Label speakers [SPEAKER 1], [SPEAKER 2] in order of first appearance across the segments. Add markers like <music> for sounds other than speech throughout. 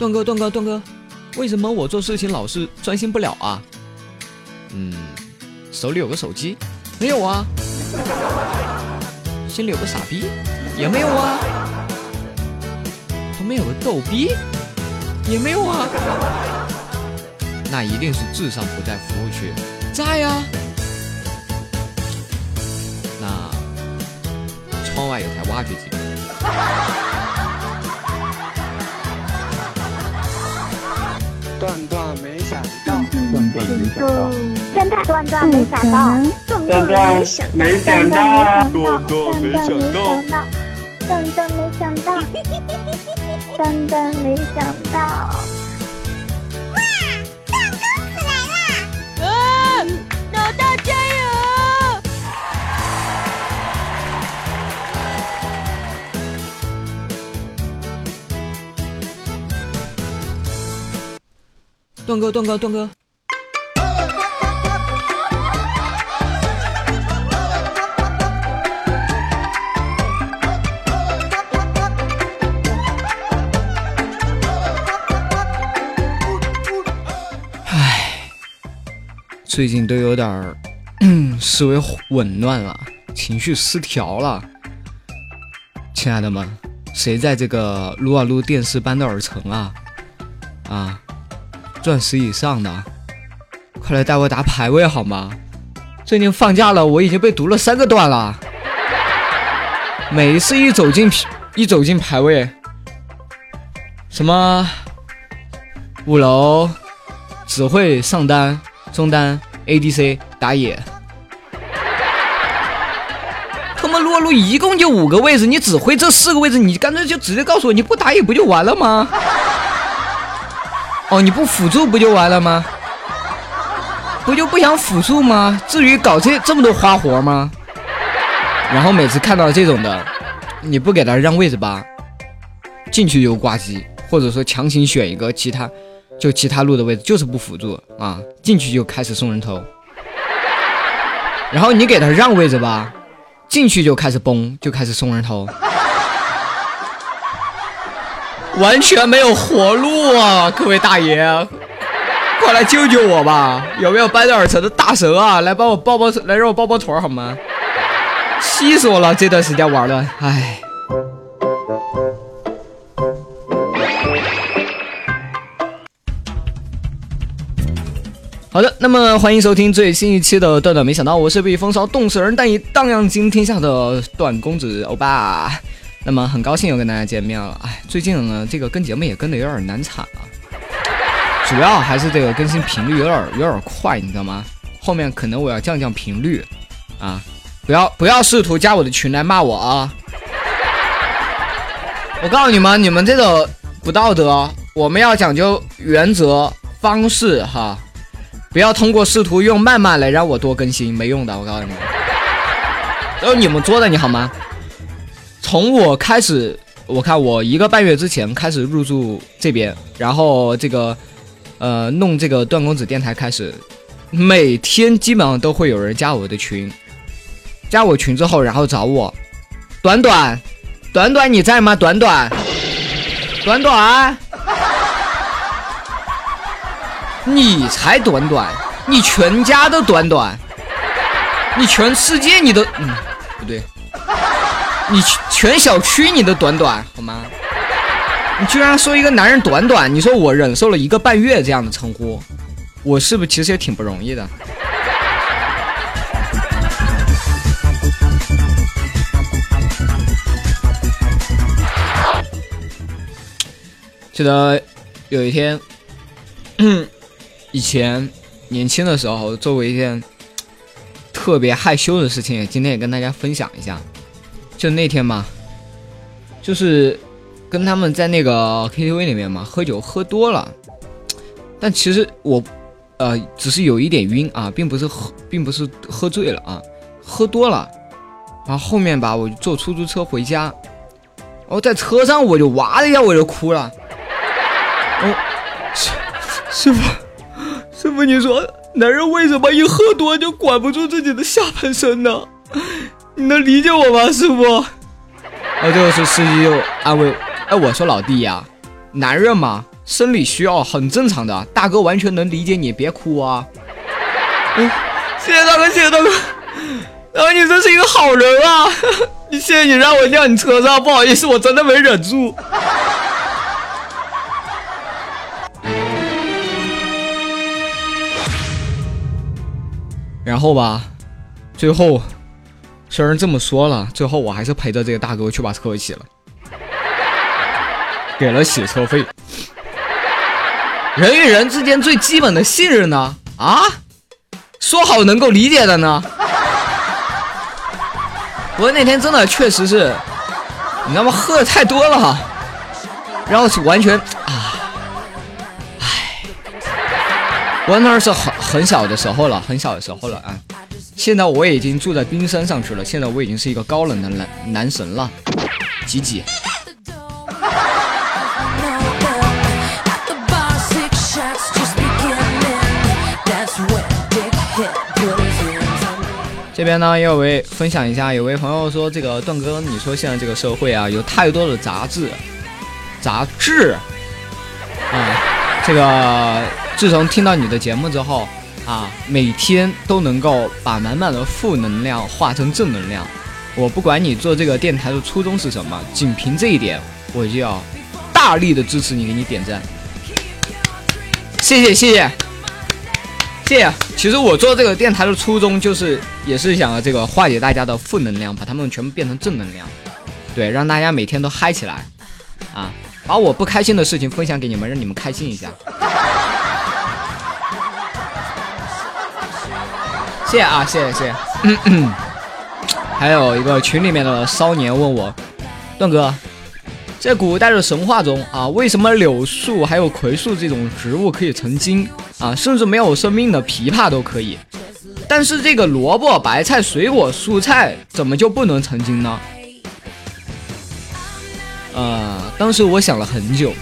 [SPEAKER 1] 段哥，段哥，段哥，为什么我做事情老是专心不了啊？嗯，手里有个手机，没有啊。心里有个傻逼，也没有啊。旁边有个逗逼，也没有啊。那一定是智商不在服务区，在呀。那窗外有台挖掘机。
[SPEAKER 2] 段段没想到，
[SPEAKER 3] 段段没想到，
[SPEAKER 4] 段段段段没想到，
[SPEAKER 2] 段段没想到，
[SPEAKER 3] 段段没想到，
[SPEAKER 4] 段段没想到，段段没想到。
[SPEAKER 5] 哇，段
[SPEAKER 1] 哥，段哥，段哥。唉，最近都有点儿 <clears throat> 思维紊乱了，情绪失调了。亲爱的们，谁在这个撸啊撸电视搬到尔城啊？啊！钻石以上的，快来带我打排位好吗？最近放假了，我已经被毒了三个段了。每一次一走进一走进排位，什么五楼只会上单、中单、ADC 打野。他妈撸啊撸一共就五个位置，你只会这四个位置，你干脆就直接告诉我，你不打野不就完了吗？哦，你不辅助不就完了吗？不就不想辅助吗？至于搞这这么多花活吗？然后每次看到这种的，你不给他让位置吧，进去就挂机，或者说强行选一个其他就其他路的位置，就是不辅助啊，进去就开始送人头。然后你给他让位置吧，进去就开始崩，就开始送人头。完全没有活路啊！各位大爷，快来救救我吧！有没有掰着耳城的大神啊？来帮我抱抱，来让我抱抱腿好吗？气死我了！这段时间玩的，唉。好的，那么欢迎收听最新一期的《段段没想到》，我是被风骚冻死人但已荡漾惊天下的段公子欧巴。那么很高兴又跟大家见面了，哎，最近呢这个跟节目也跟的有点难产啊，主要还是这个更新频率有点有点快，你知道吗？后面可能我要降降频率啊，不要不要试图加我的群来骂我啊！我告诉你们，你们这个不道德，我们要讲究原则方式哈，不要通过试图用谩骂来让我多更新，没用的，我告诉你们，都是你们做的，你好吗？从我开始，我看我一个半月之前开始入驻这边，然后这个，呃，弄这个段公子电台开始，每天基本上都会有人加我的群，加我群之后，然后找我，短短，短短你在吗？短短，短短，你才短短，你全家都短短，你全世界你都，嗯，不对。你全小区你都短短好吗？你居然说一个男人短短，你说我忍受了一个半月这样的称呼，我是不是其实也挺不容易的？记得有一天，以前年轻的时候做过一件特别害羞的事情，今天也跟大家分享一下。就那天嘛，就是跟他们在那个 KTV 里面嘛，喝酒喝多了，但其实我，呃，只是有一点晕啊，并不是喝，并不是喝醉了啊，喝多了，然后后面吧，我就坐出租车回家，然后，在车上我就哇的一下我就哭了，哦，<laughs> 师傅，师傅，你说男人为什么一喝多就管不住自己的下半身呢？你能理解我吗，师傅？然后这个时候司机就安慰：“哎，我说老弟呀，男人嘛，生理需要很正常的，大哥完全能理解你，别哭啊！嗯，谢谢大哥，谢谢大哥，大哥你真是一个好人啊！你谢谢你让我尿你车上，不好意思，我真的没忍住。然后吧，最后虽然这么说了，最后我还是陪着这个大哥去把车洗了，给了洗车费。人与人之间最基本的信任呢？啊，说好能够理解的呢？我那天真的确实是，你知道吗？喝的太多了，然后是完全啊，唉，我那是很很小的时候了，很小的时候了啊。现在我已经住在冰山上去了，现在我已经是一个高冷的男男神了，吉吉。这边呢，有位分享一下，有位朋友说，这个段哥，你说现在这个社会啊，有太多的杂志，杂志啊，这个自从听到你的节目之后啊，每天都能够把满满的负能量化成正能量。我不管你做这个电台的初衷是什么，仅凭这一点，我就要大力的支持你，给你点赞。谢谢，谢谢。谢谢。其实我做这个电台的初衷就是，也是想这个化解大家的负能量，把他们全部变成正能量，对，让大家每天都嗨起来，啊，把我不开心的事情分享给你们，让你们开心一下。谢谢啊，谢谢谢谢。<coughs> 还有一个群里面的骚年问我，段哥。在古代的神话中啊，为什么柳树还有葵树这种植物可以成精啊？甚至没有生命的枇杷都可以，但是这个萝卜、白菜、水果、蔬菜怎么就不能成精呢？呃，当时我想了很久，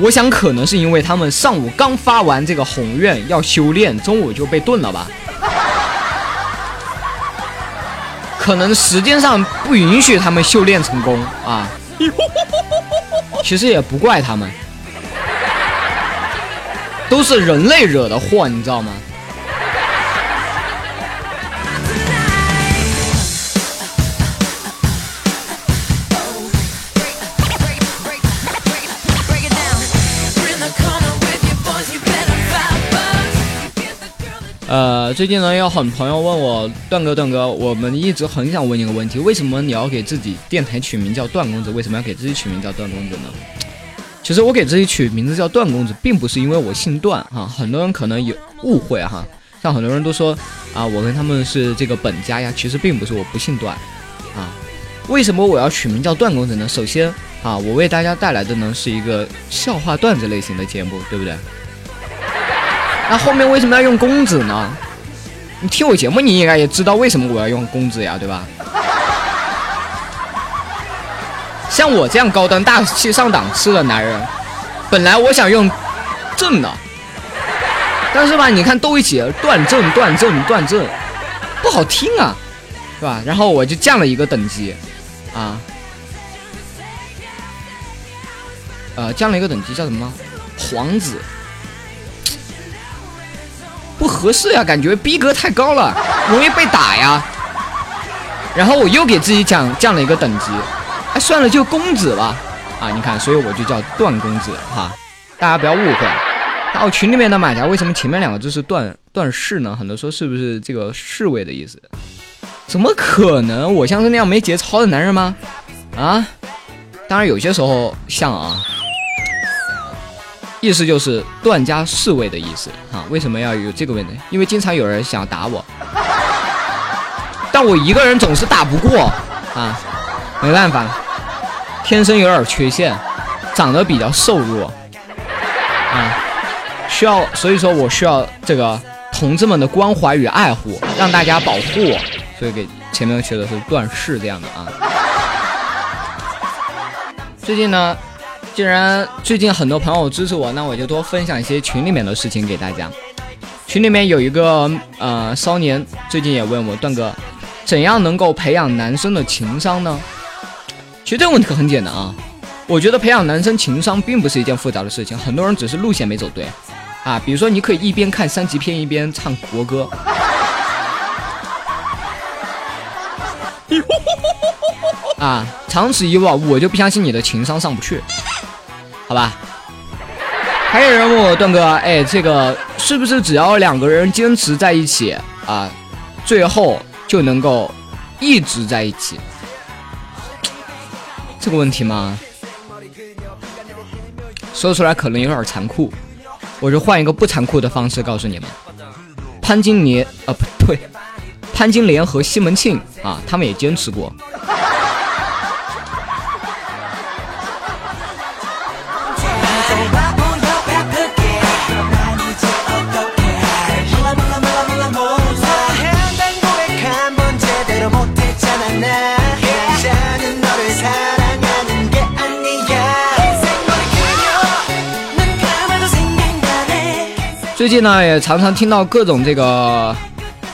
[SPEAKER 1] 我想可能是因为他们上午刚发完这个宏愿要修炼，中午就被炖了吧。可能时间上不允许他们修炼成功啊。其实也不怪他们，都是人类惹的祸，你知道吗？呃，最近呢，有很朋友问我，段哥，段哥，我们一直很想问你个问题，为什么你要给自己电台取名叫段公子？为什么要给自己取名叫段公子呢？其实我给自己取名字叫段公子，并不是因为我姓段哈，很多人可能有误会哈，像很多人都说啊，我跟他们是这个本家呀，其实并不是，我不姓段啊。为什么我要取名叫段公子呢？首先啊，我为大家带来的呢是一个笑话段子类型的节目，对不对？那后面为什么要用公子呢？你听我节目，你应该也知道为什么我要用公子呀，对吧？像我这样高端大气上档次的男人，本来我想用正的，但是吧，你看都一起断正断正断正，不好听啊，是吧？然后我就降了一个等级，啊，呃，降了一个等级叫什么？皇子。不合适呀，感觉逼格太高了，容易被打呀。然后我又给自己降降了一个等级，哎，算了，就公子吧。啊，你看，所以我就叫段公子哈，大家不要误会。还有群里面的马甲，为什么前面两个字是段段氏呢？很多说是不是这个侍卫的意思？怎么可能？我像是那样没节操的男人吗？啊？当然有些时候像啊。意思就是段家侍卫的意思啊？为什么要有这个问题？因为经常有人想打我，但我一个人总是打不过啊，没办法，天生有点缺陷，长得比较瘦弱啊，需要，所以说我需要这个同志们的关怀与爱护，让大家保护我，所以给前面写的是段氏这样的啊。<laughs> 最近呢？既然最近很多朋友支持我，那我就多分享一些群里面的事情给大家。群里面有一个呃骚年，最近也问我段哥，怎样能够培养男生的情商呢？其实这个问题很简单啊，我觉得培养男生情商并不是一件复杂的事情，很多人只是路线没走对啊。比如说，你可以一边看三级片一边唱国歌。<laughs> 啊，长此以往，我就不相信你的情商上不去，好吧？还有人问我段哥，哎，这个是不是只要两个人坚持在一起啊，最后就能够一直在一起？这个问题吗？说出来可能有点残酷，我就换一个不残酷的方式告诉你们：潘金莲啊，不对，潘金莲和西门庆啊，他们也坚持过。最近呢，也常常听到各种这个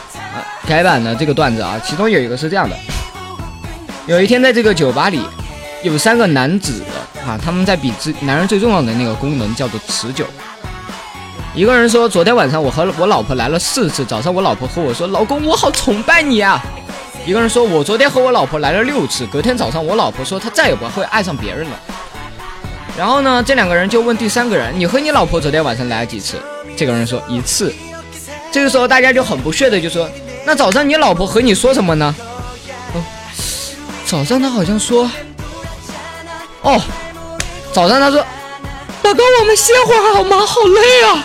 [SPEAKER 1] 呃改版的这个段子啊，其中有一个是这样的：有一天在这个酒吧里，有三个男子啊，他们在比之男人最重要的那个功能叫做持久。一个人说：“昨天晚上我和我老婆来了四次，早上我老婆和我说，老公我好崇拜你啊。”一个人说：“我昨天和我老婆来了六次，隔天早上我老婆说她再也不会爱上别人了。”然后呢，这两个人就问第三个人：“你和你老婆昨天晚上来了几次？”这个人说：“一次。”这个时候大家就很不屑的就说：“那早上你老婆和你说什么呢？”哦，早上他好像说：“哦，早上他说，老公我们歇会儿好吗？好累啊。”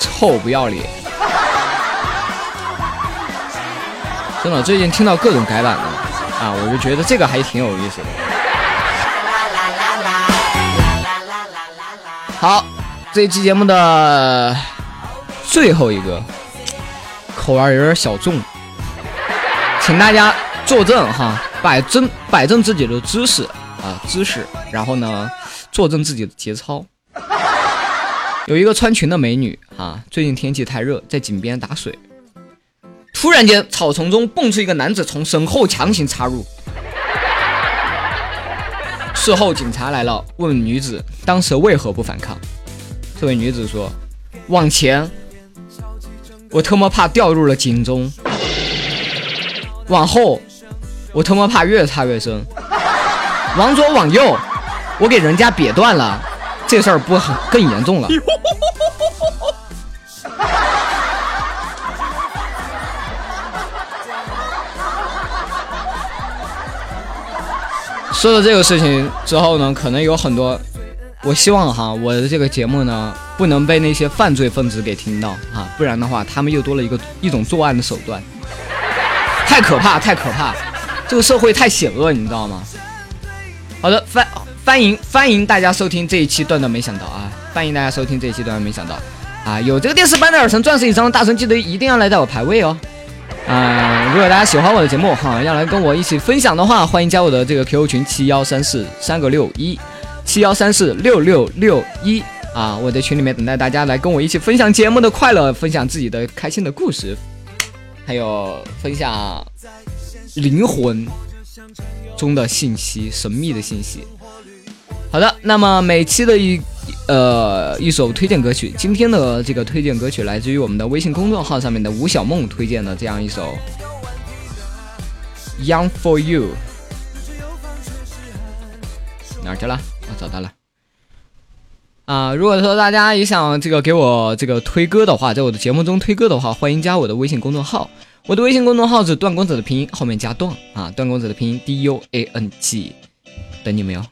[SPEAKER 1] 臭不要脸！真的，最近听到各种改版的啊，我就觉得这个还挺有意思的。好，这期节目的最后一个口味有点小重，请大家作证哈，摆正摆正自己的姿势啊姿势，然后呢，坐证自己的节操。有一个穿裙的美女啊，最近天气太热，在井边打水。突然间，草丛中蹦出一个男子，从身后强行插入。事后，警察来了，问女子当时为何不反抗。这位女子说：“往前，我特么怕掉入了井中；往后，我特么怕越插越深；往左往右，我给人家瘪断了。”这事儿不很更严重了？说了这个事情之后呢，可能有很多，我希望哈，我的这个节目呢，不能被那些犯罪分子给听到啊，不然的话，他们又多了一个一种作案的手段，<laughs> 太可怕，太可怕，这个社会太险恶，你知道吗？好的，欢欢迎欢迎大家收听这一期段段没想到啊！欢迎大家收听这一期段段没想到啊！有这个电视版的耳神钻石以上的大神，记得一定要来带我排位哦！啊，如果大家喜欢我的节目哈，要来跟我一起分享的话，欢迎加我的这个 QQ 群七幺三四三个六一七幺三四六六六一啊！我在群里面等待大家来跟我一起分享节目的快乐，分享自己的开心的故事，还有分享灵魂。中的信息，神秘的信息。好的，那么每期的一呃一首推荐歌曲，今天的这个推荐歌曲来自于我们的微信公众号上面的吴小梦推荐的这样一首《Young for You》。哪去了？我，找到了。啊，如果说大家也想这个给我这个推歌的话，在我的节目中推歌的话，欢迎加我的微信公众号。我的微信公众号是段公子的拼音后面加段啊，段公子的拼音 D U A N G，等你们哟。